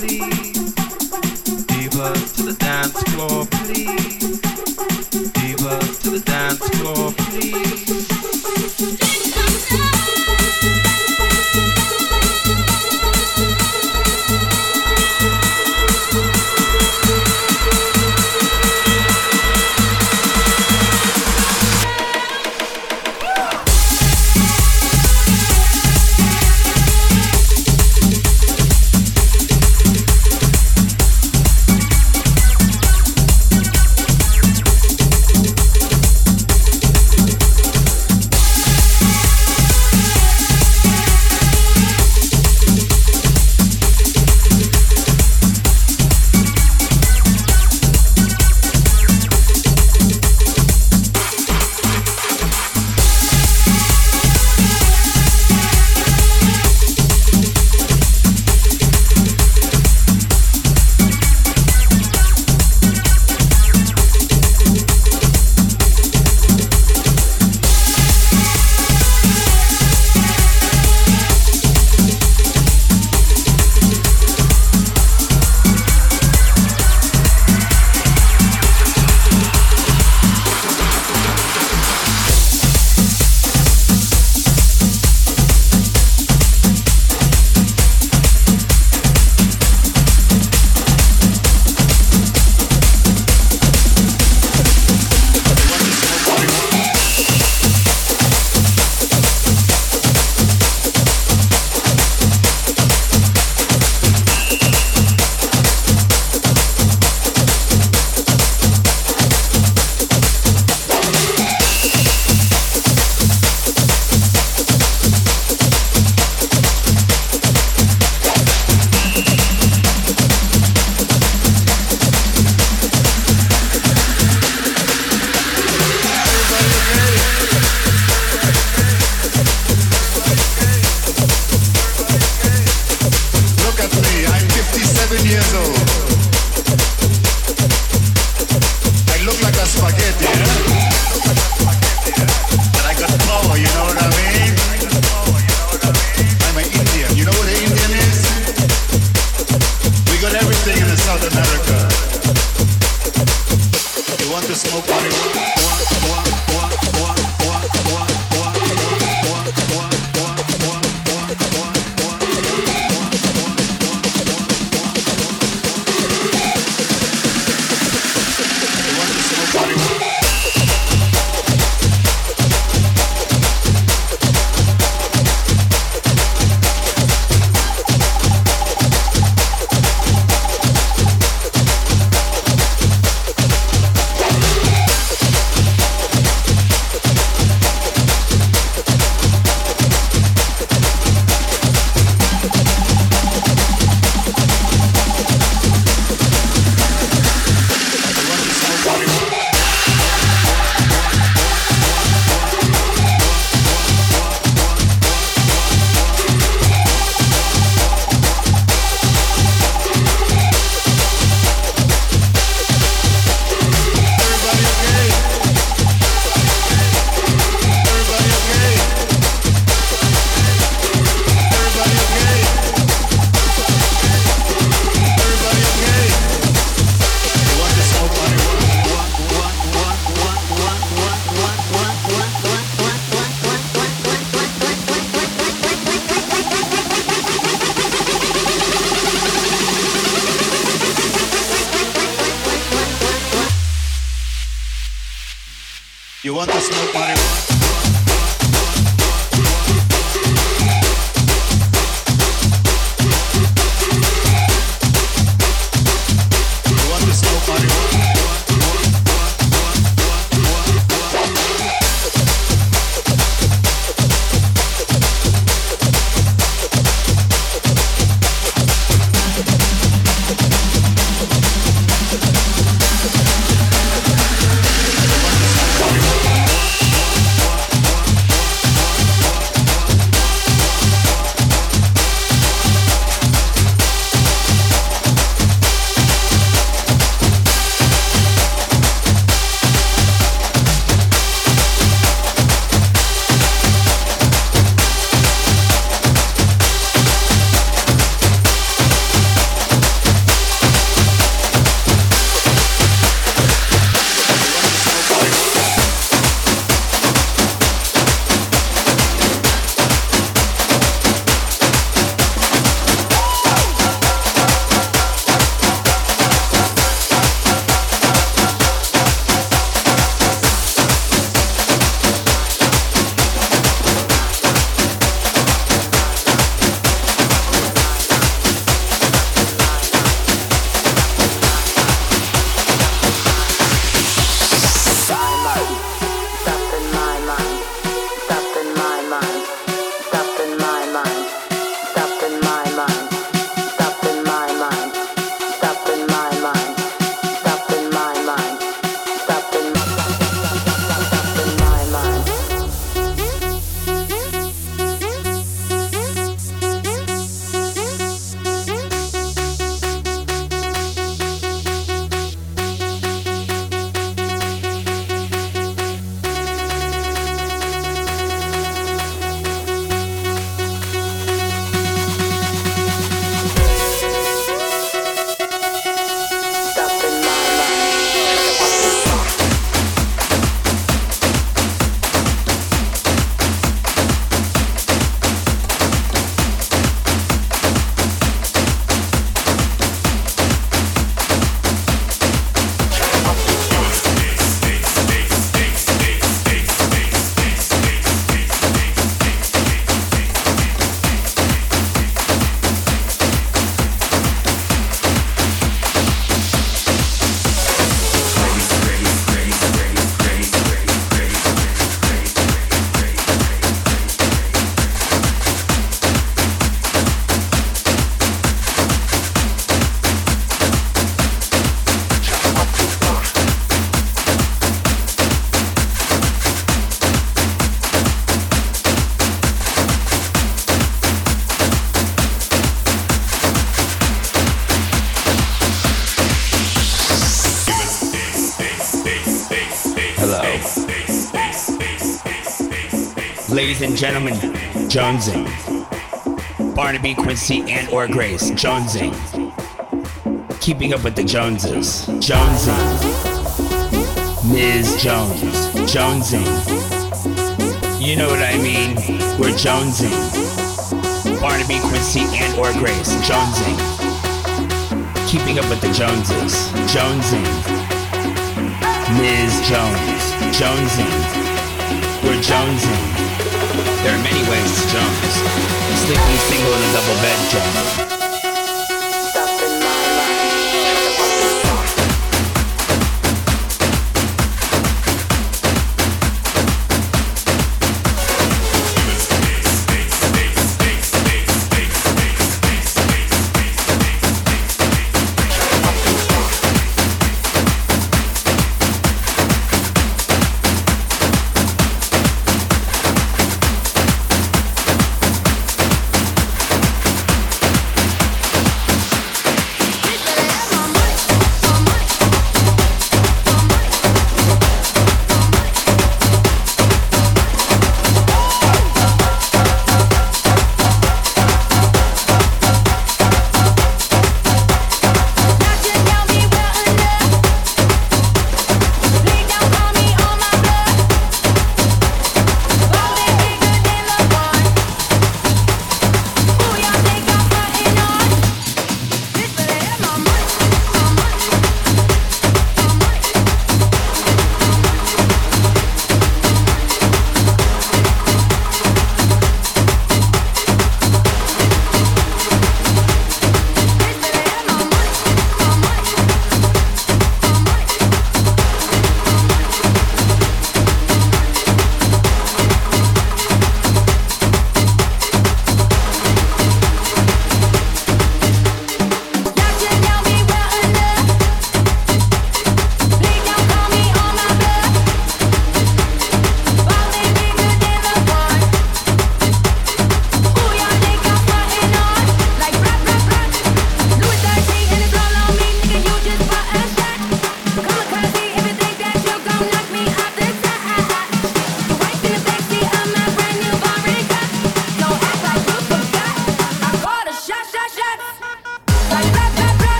please. us to the dance floor, please. Want to smoke marijuana? Gentlemen, Jonesing. Barnaby, Quincy, and or Grace, Jonesing. Keeping up with the Joneses, Jonesing. Ms. Jones, Jonesing. You know what I mean? We're Jonesing. Barnaby, Quincy, and or Grace, Jonesing. Keeping up with the Joneses, Jonesing. Ms. Jones, Jonesing. We're Jonesing. There are many ways to Jones. Sleeping single in a double bed, Jones.